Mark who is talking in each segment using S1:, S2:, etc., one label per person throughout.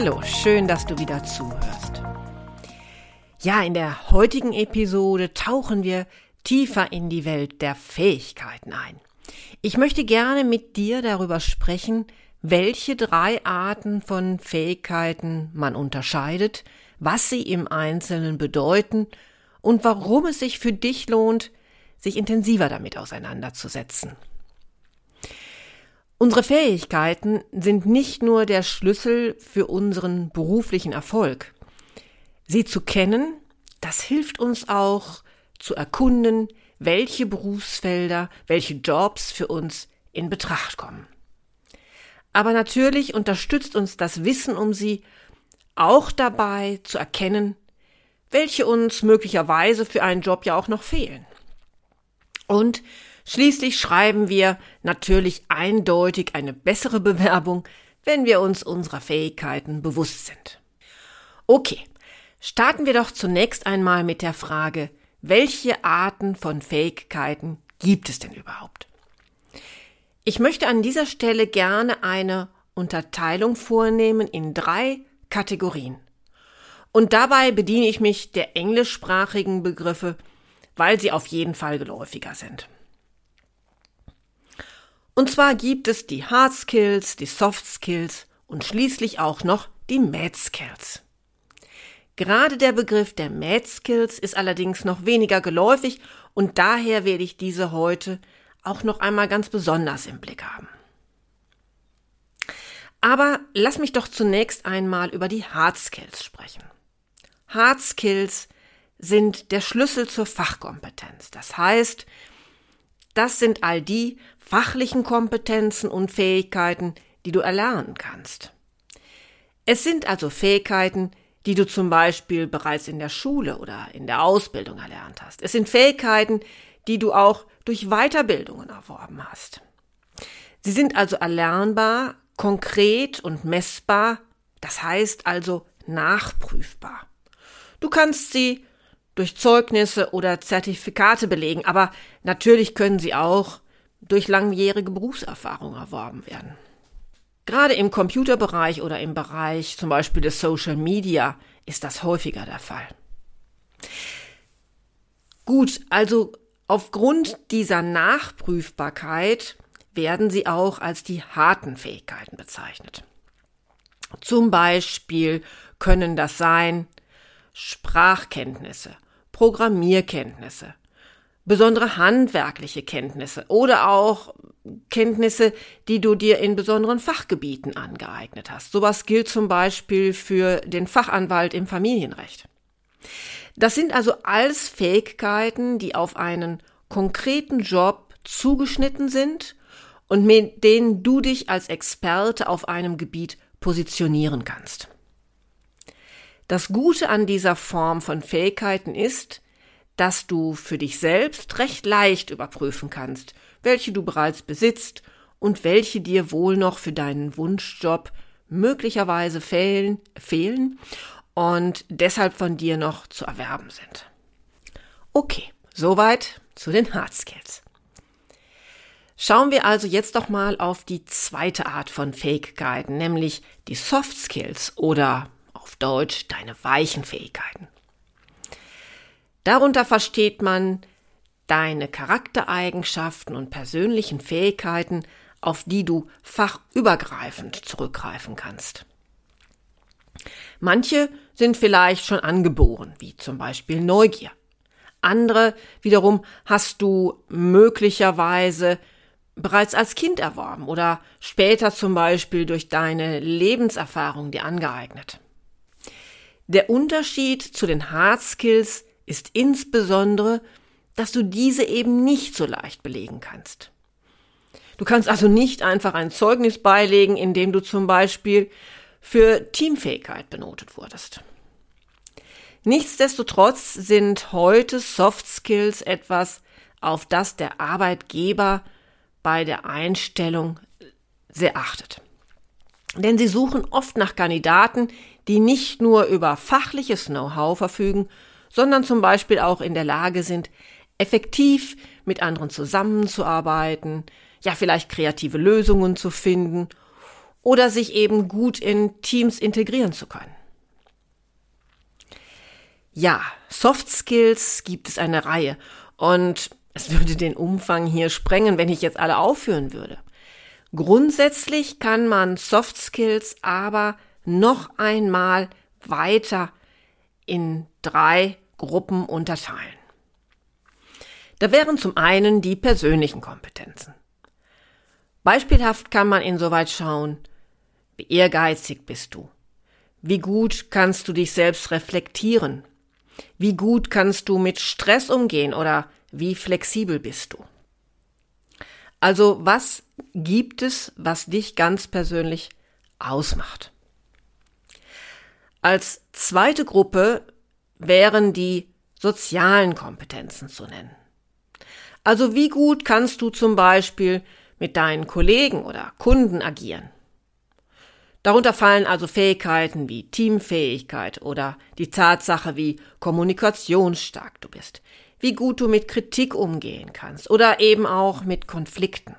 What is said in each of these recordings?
S1: Hallo, schön, dass du wieder zuhörst. Ja, in der heutigen Episode tauchen wir tiefer in die Welt der Fähigkeiten ein. Ich möchte gerne mit dir darüber sprechen, welche drei Arten von Fähigkeiten man unterscheidet, was sie im Einzelnen bedeuten und warum es sich für dich lohnt, sich intensiver damit auseinanderzusetzen. Unsere Fähigkeiten sind nicht nur der Schlüssel für unseren beruflichen Erfolg. Sie zu kennen, das hilft uns auch zu erkunden, welche Berufsfelder, welche Jobs für uns in Betracht kommen. Aber natürlich unterstützt uns das Wissen um sie auch dabei zu erkennen, welche uns möglicherweise für einen Job ja auch noch fehlen. Und Schließlich schreiben wir natürlich eindeutig eine bessere Bewerbung, wenn wir uns unserer Fähigkeiten bewusst sind. Okay, starten wir doch zunächst einmal mit der Frage, welche Arten von Fähigkeiten gibt es denn überhaupt? Ich möchte an dieser Stelle gerne eine Unterteilung vornehmen in drei Kategorien. Und dabei bediene ich mich der englischsprachigen Begriffe, weil sie auf jeden Fall geläufiger sind. Und zwar gibt es die Hard Skills, die Soft Skills und schließlich auch noch die Mad Skills. Gerade der Begriff der Mad Skills ist allerdings noch weniger geläufig und daher werde ich diese heute auch noch einmal ganz besonders im Blick haben. Aber lass mich doch zunächst einmal über die Hard Skills sprechen. Hard Skills sind der Schlüssel zur Fachkompetenz. Das heißt, das sind all die fachlichen Kompetenzen und Fähigkeiten, die du erlernen kannst. Es sind also Fähigkeiten, die du zum Beispiel bereits in der Schule oder in der Ausbildung erlernt hast. Es sind Fähigkeiten, die du auch durch Weiterbildungen erworben hast. Sie sind also erlernbar, konkret und messbar, das heißt also nachprüfbar. Du kannst sie durch Zeugnisse oder Zertifikate belegen, aber natürlich können sie auch durch langjährige Berufserfahrung erworben werden. Gerade im Computerbereich oder im Bereich zum Beispiel des Social Media ist das häufiger der Fall. Gut, also aufgrund dieser Nachprüfbarkeit werden sie auch als die harten Fähigkeiten bezeichnet. Zum Beispiel können das sein Sprachkenntnisse, Programmierkenntnisse, besondere handwerkliche Kenntnisse oder auch Kenntnisse, die du dir in besonderen Fachgebieten angeeignet hast. Sowas gilt zum Beispiel für den Fachanwalt im Familienrecht. Das sind also alles Fähigkeiten, die auf einen konkreten Job zugeschnitten sind und mit denen du dich als Experte auf einem Gebiet positionieren kannst. Das Gute an dieser Form von Fähigkeiten ist, dass du für dich selbst recht leicht überprüfen kannst, welche du bereits besitzt und welche dir wohl noch für deinen Wunschjob möglicherweise fehlen, fehlen und deshalb von dir noch zu erwerben sind. Okay, soweit zu den Hard Skills. Schauen wir also jetzt doch mal auf die zweite Art von Fähigkeiten, nämlich die Soft Skills oder auf Deutsch deine weichen Fähigkeiten. Darunter versteht man deine Charaktereigenschaften und persönlichen Fähigkeiten, auf die du fachübergreifend zurückgreifen kannst. Manche sind vielleicht schon angeboren, wie zum Beispiel Neugier. Andere wiederum hast du möglicherweise bereits als Kind erworben oder später zum Beispiel durch deine Lebenserfahrung dir angeeignet. Der Unterschied zu den Hard Skills ist insbesondere, dass du diese eben nicht so leicht belegen kannst. Du kannst also nicht einfach ein Zeugnis beilegen, in dem du zum Beispiel für Teamfähigkeit benotet wurdest. Nichtsdestotrotz sind heute Soft Skills etwas, auf das der Arbeitgeber bei der Einstellung sehr achtet. Denn sie suchen oft nach Kandidaten, die nicht nur über fachliches Know-how verfügen, sondern zum Beispiel auch in der Lage sind, effektiv mit anderen zusammenzuarbeiten, ja vielleicht kreative Lösungen zu finden oder sich eben gut in Teams integrieren zu können. Ja, Soft Skills gibt es eine Reihe und es würde den Umfang hier sprengen, wenn ich jetzt alle aufführen würde. Grundsätzlich kann man Soft Skills aber noch einmal weiter in drei Gruppen unterteilen. Da wären zum einen die persönlichen Kompetenzen. Beispielhaft kann man insoweit schauen, wie ehrgeizig bist du? Wie gut kannst du dich selbst reflektieren? Wie gut kannst du mit Stress umgehen oder wie flexibel bist du? Also was gibt es, was dich ganz persönlich ausmacht? Als zweite Gruppe wären die sozialen Kompetenzen zu nennen. Also wie gut kannst du zum Beispiel mit deinen Kollegen oder Kunden agieren? Darunter fallen also Fähigkeiten wie Teamfähigkeit oder die Tatsache, wie kommunikationsstark du bist, wie gut du mit Kritik umgehen kannst oder eben auch mit Konflikten.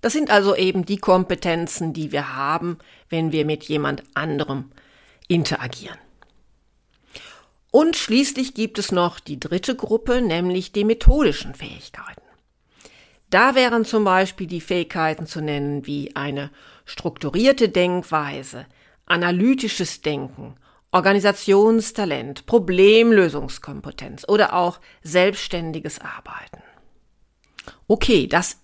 S1: Das sind also eben die Kompetenzen, die wir haben, wenn wir mit jemand anderem interagieren. Und schließlich gibt es noch die dritte Gruppe, nämlich die methodischen Fähigkeiten. Da wären zum Beispiel die Fähigkeiten zu nennen wie eine strukturierte Denkweise, analytisches Denken, Organisationstalent, Problemlösungskompetenz oder auch selbstständiges Arbeiten. Okay, das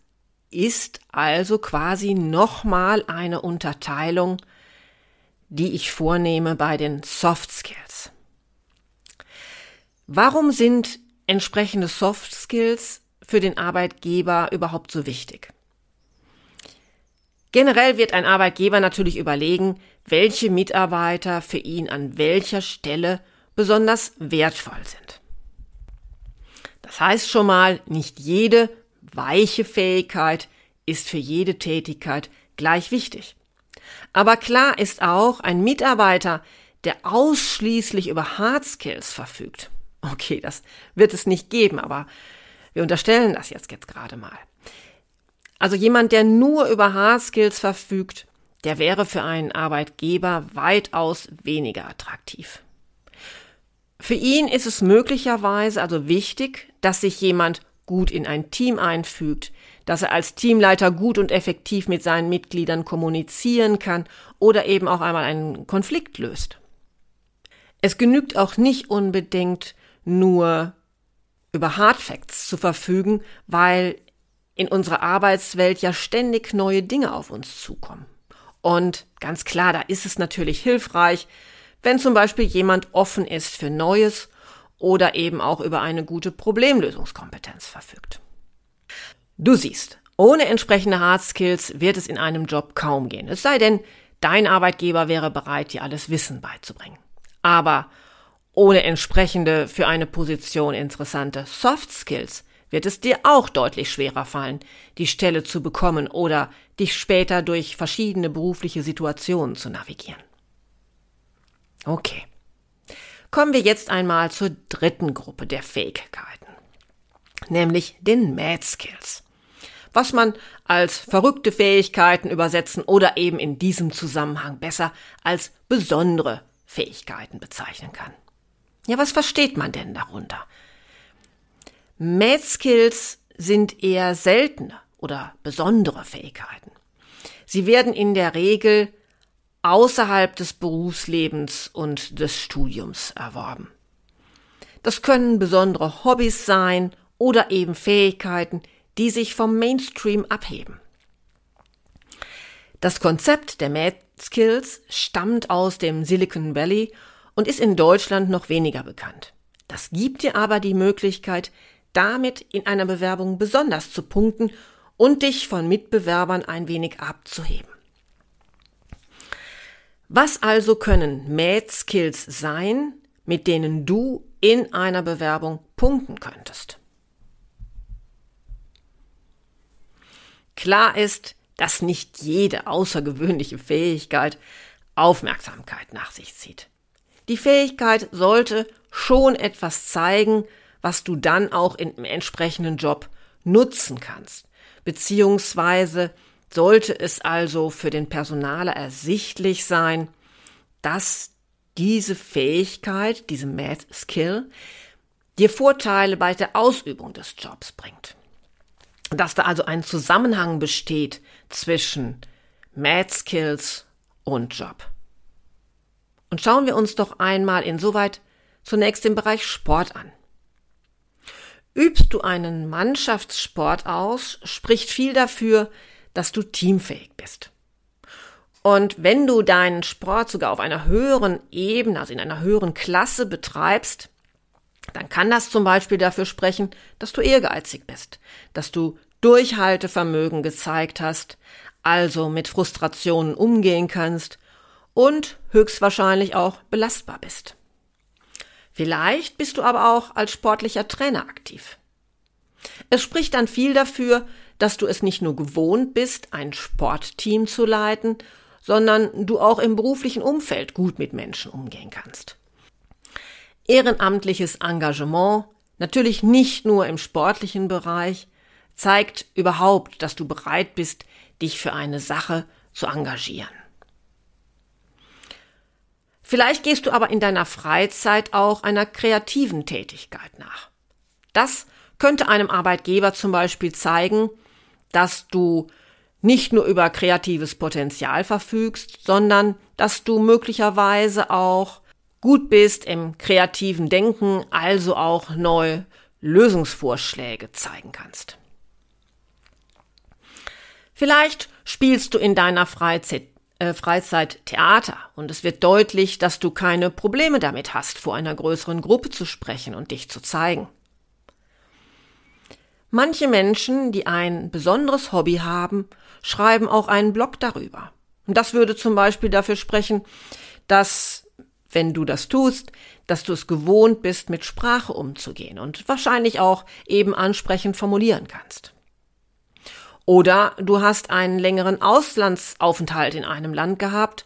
S1: ist also quasi nochmal eine Unterteilung, die ich vornehme bei den Soft Skills. Warum sind entsprechende Soft Skills für den Arbeitgeber überhaupt so wichtig? Generell wird ein Arbeitgeber natürlich überlegen, welche Mitarbeiter für ihn an welcher Stelle besonders wertvoll sind. Das heißt schon mal, nicht jede weiche Fähigkeit ist für jede Tätigkeit gleich wichtig. Aber klar ist auch, ein Mitarbeiter, der ausschließlich über Hard Skills verfügt. Okay, das wird es nicht geben, aber wir unterstellen das jetzt, jetzt gerade mal. Also jemand, der nur über Hard Skills verfügt, der wäre für einen Arbeitgeber weitaus weniger attraktiv. Für ihn ist es möglicherweise also wichtig, dass sich jemand gut in ein Team einfügt, dass er als Teamleiter gut und effektiv mit seinen Mitgliedern kommunizieren kann oder eben auch einmal einen Konflikt löst. Es genügt auch nicht unbedingt nur über Hard Facts zu verfügen, weil in unserer Arbeitswelt ja ständig neue Dinge auf uns zukommen. Und ganz klar, da ist es natürlich hilfreich, wenn zum Beispiel jemand offen ist für Neues oder eben auch über eine gute Problemlösungskompetenz verfügt. Du siehst, ohne entsprechende Hard Skills wird es in einem Job kaum gehen. Es sei denn, dein Arbeitgeber wäre bereit, dir alles Wissen beizubringen. Aber ohne entsprechende für eine Position interessante Soft Skills wird es dir auch deutlich schwerer fallen, die Stelle zu bekommen oder dich später durch verschiedene berufliche Situationen zu navigieren. Okay. Kommen wir jetzt einmal zur dritten Gruppe der Fähigkeiten, nämlich den Mad Skills, was man als verrückte Fähigkeiten übersetzen oder eben in diesem Zusammenhang besser als besondere Fähigkeiten bezeichnen kann. Ja, was versteht man denn darunter? Mad Skills sind eher seltene oder besondere Fähigkeiten. Sie werden in der Regel außerhalb des Berufslebens und des Studiums erworben. Das können besondere Hobbys sein oder eben Fähigkeiten, die sich vom Mainstream abheben. Das Konzept der Mad Skills stammt aus dem Silicon Valley und ist in Deutschland noch weniger bekannt. Das gibt dir aber die Möglichkeit, damit in einer Bewerbung besonders zu punkten und dich von Mitbewerbern ein wenig abzuheben. Was also können Mad Skills sein, mit denen du in einer Bewerbung punkten könntest? Klar ist, dass nicht jede außergewöhnliche Fähigkeit Aufmerksamkeit nach sich zieht. Die Fähigkeit sollte schon etwas zeigen, was du dann auch im entsprechenden Job nutzen kannst. Beziehungsweise sollte es also für den Personaler ersichtlich sein, dass diese Fähigkeit, diese Mad Skill, dir Vorteile bei der Ausübung des Jobs bringt. Dass da also ein Zusammenhang besteht zwischen Mad Skills und Job. Und schauen wir uns doch einmal insoweit zunächst den Bereich Sport an. Übst du einen Mannschaftssport aus, spricht viel dafür, dass du teamfähig bist. Und wenn du deinen Sport sogar auf einer höheren Ebene, also in einer höheren Klasse betreibst, dann kann das zum Beispiel dafür sprechen, dass du ehrgeizig bist, dass du Durchhaltevermögen gezeigt hast, also mit Frustrationen umgehen kannst und höchstwahrscheinlich auch belastbar bist. Vielleicht bist du aber auch als sportlicher Trainer aktiv. Es spricht dann viel dafür, dass du es nicht nur gewohnt bist, ein Sportteam zu leiten, sondern du auch im beruflichen Umfeld gut mit Menschen umgehen kannst. Ehrenamtliches Engagement, natürlich nicht nur im sportlichen Bereich, zeigt überhaupt, dass du bereit bist, dich für eine Sache zu engagieren. Vielleicht gehst du aber in deiner Freizeit auch einer kreativen Tätigkeit nach. Das könnte einem Arbeitgeber zum Beispiel zeigen, dass du nicht nur über kreatives Potenzial verfügst, sondern dass du möglicherweise auch gut bist im kreativen Denken, also auch neue Lösungsvorschläge zeigen kannst. Vielleicht spielst du in deiner Freizeit, äh, Freizeit Theater und es wird deutlich, dass du keine Probleme damit hast, vor einer größeren Gruppe zu sprechen und dich zu zeigen. Manche Menschen, die ein besonderes Hobby haben, schreiben auch einen Blog darüber. Und das würde zum Beispiel dafür sprechen, dass, wenn du das tust, dass du es gewohnt bist, mit Sprache umzugehen und wahrscheinlich auch eben ansprechend formulieren kannst. Oder du hast einen längeren Auslandsaufenthalt in einem Land gehabt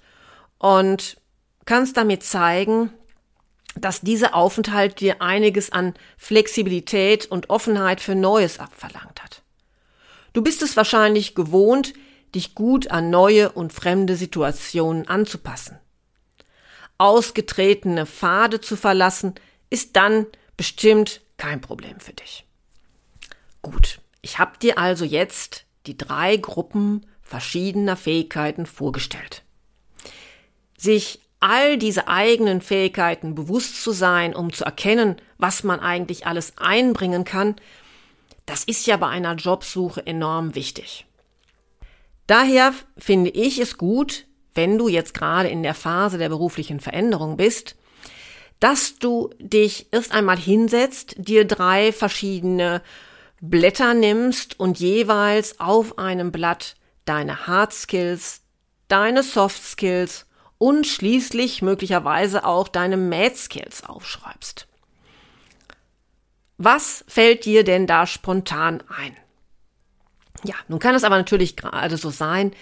S1: und kannst damit zeigen, dass dieser Aufenthalt dir einiges an Flexibilität und Offenheit für Neues abverlangt hat. Du bist es wahrscheinlich gewohnt, dich gut an neue und fremde Situationen anzupassen. Ausgetretene Pfade zu verlassen, ist dann bestimmt kein Problem für dich. Gut, ich habe dir also jetzt die drei Gruppen verschiedener Fähigkeiten vorgestellt. Sich all diese eigenen Fähigkeiten bewusst zu sein, um zu erkennen, was man eigentlich alles einbringen kann, das ist ja bei einer Jobsuche enorm wichtig. Daher finde ich es gut, wenn du jetzt gerade in der Phase der beruflichen Veränderung bist, dass du dich erst einmal hinsetzt, dir drei verschiedene Blätter nimmst und jeweils auf einem Blatt deine Hard Skills, deine Soft Skills und schließlich möglicherweise auch deine Mad Skills aufschreibst. Was fällt dir denn da spontan ein? Ja, nun kann es aber natürlich gerade so sein,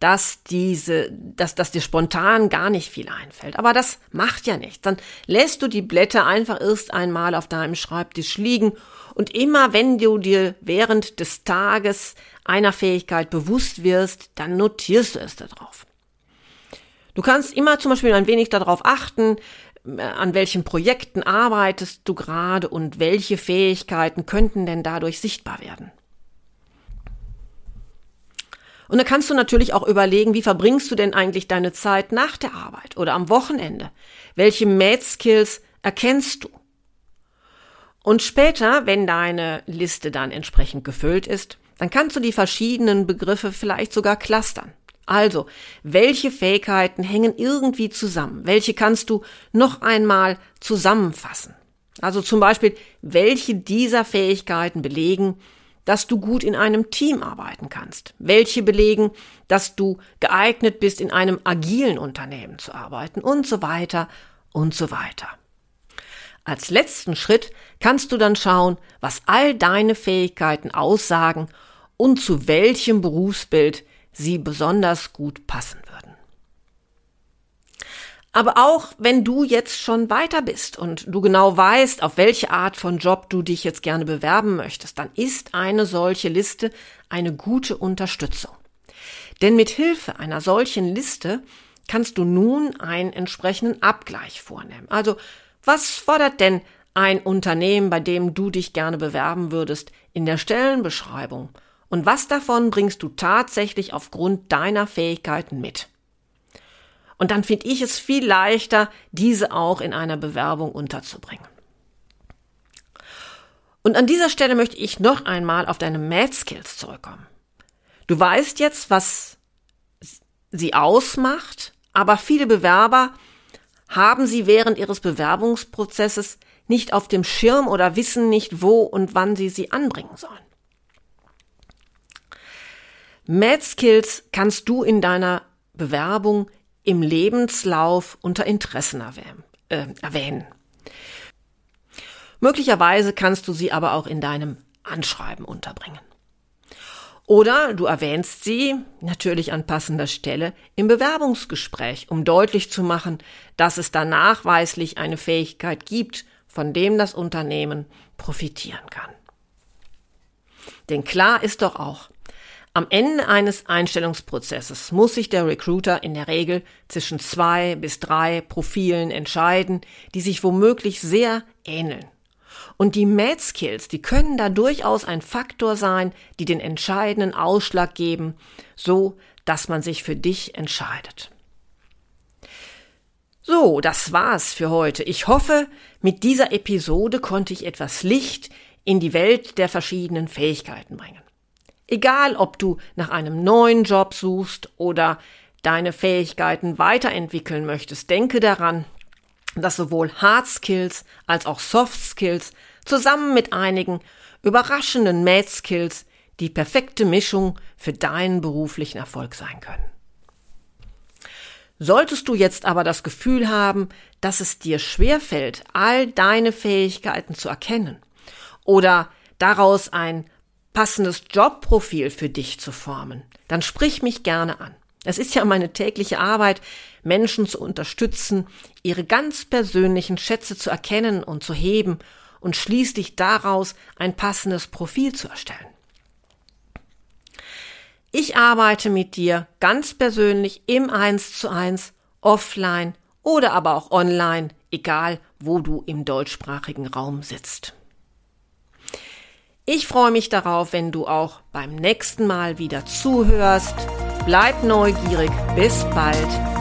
S1: dass diese, dass, dass dir spontan gar nicht viel einfällt. Aber das macht ja nichts. Dann lässt du die Blätter einfach erst einmal auf deinem Schreibtisch liegen und immer wenn du dir während des Tages einer Fähigkeit bewusst wirst, dann notierst du es darauf. Du kannst immer zum Beispiel ein wenig darauf achten, äh, an welchen Projekten arbeitest du gerade und welche Fähigkeiten könnten denn dadurch sichtbar werden. Und dann kannst du natürlich auch überlegen, wie verbringst du denn eigentlich deine Zeit nach der Arbeit oder am Wochenende? Welche Mad Skills erkennst du? Und später, wenn deine Liste dann entsprechend gefüllt ist, dann kannst du die verschiedenen Begriffe vielleicht sogar clustern. Also, welche Fähigkeiten hängen irgendwie zusammen? Welche kannst du noch einmal zusammenfassen? Also zum Beispiel, welche dieser Fähigkeiten belegen, dass du gut in einem Team arbeiten kannst? Welche belegen, dass du geeignet bist, in einem agilen Unternehmen zu arbeiten und so weiter und so weiter. Als letzten Schritt kannst du dann schauen, was all deine Fähigkeiten aussagen und zu welchem Berufsbild sie besonders gut passen. Aber auch wenn du jetzt schon weiter bist und du genau weißt, auf welche Art von Job du dich jetzt gerne bewerben möchtest, dann ist eine solche Liste eine gute Unterstützung. Denn mit Hilfe einer solchen Liste kannst du nun einen entsprechenden Abgleich vornehmen. Also, was fordert denn ein Unternehmen, bei dem du dich gerne bewerben würdest, in der Stellenbeschreibung? Und was davon bringst du tatsächlich aufgrund deiner Fähigkeiten mit? Und dann finde ich es viel leichter, diese auch in einer Bewerbung unterzubringen. Und an dieser Stelle möchte ich noch einmal auf deine Math Skills zurückkommen. Du weißt jetzt, was sie ausmacht, aber viele Bewerber haben sie während ihres Bewerbungsprozesses nicht auf dem Schirm oder wissen nicht, wo und wann sie sie anbringen sollen. Math Skills kannst du in deiner Bewerbung im Lebenslauf unter Interessen äh, erwähnen. Möglicherweise kannst du sie aber auch in deinem Anschreiben unterbringen. Oder du erwähnst sie, natürlich an passender Stelle, im Bewerbungsgespräch, um deutlich zu machen, dass es da nachweislich eine Fähigkeit gibt, von dem das Unternehmen profitieren kann. Denn klar ist doch auch, am Ende eines Einstellungsprozesses muss sich der Recruiter in der Regel zwischen zwei bis drei Profilen entscheiden, die sich womöglich sehr ähneln. Und die Math Skills, die können da durchaus ein Faktor sein, die den entscheidenden Ausschlag geben, so dass man sich für dich entscheidet. So, das war's für heute. Ich hoffe, mit dieser Episode konnte ich etwas Licht in die Welt der verschiedenen Fähigkeiten bringen. Egal, ob du nach einem neuen Job suchst oder deine Fähigkeiten weiterentwickeln möchtest, denke daran, dass sowohl Hard Skills als auch Soft Skills zusammen mit einigen überraschenden Math Skills die perfekte Mischung für deinen beruflichen Erfolg sein können. Solltest du jetzt aber das Gefühl haben, dass es dir schwerfällt, all deine Fähigkeiten zu erkennen oder daraus ein passendes Jobprofil für dich zu formen, dann sprich mich gerne an. Es ist ja meine tägliche Arbeit, Menschen zu unterstützen, ihre ganz persönlichen Schätze zu erkennen und zu heben und schließlich daraus ein passendes Profil zu erstellen. Ich arbeite mit dir ganz persönlich im Eins zu eins, offline oder aber auch online, egal wo du im deutschsprachigen Raum sitzt. Ich freue mich darauf, wenn du auch beim nächsten Mal wieder zuhörst. Bleib neugierig. Bis bald.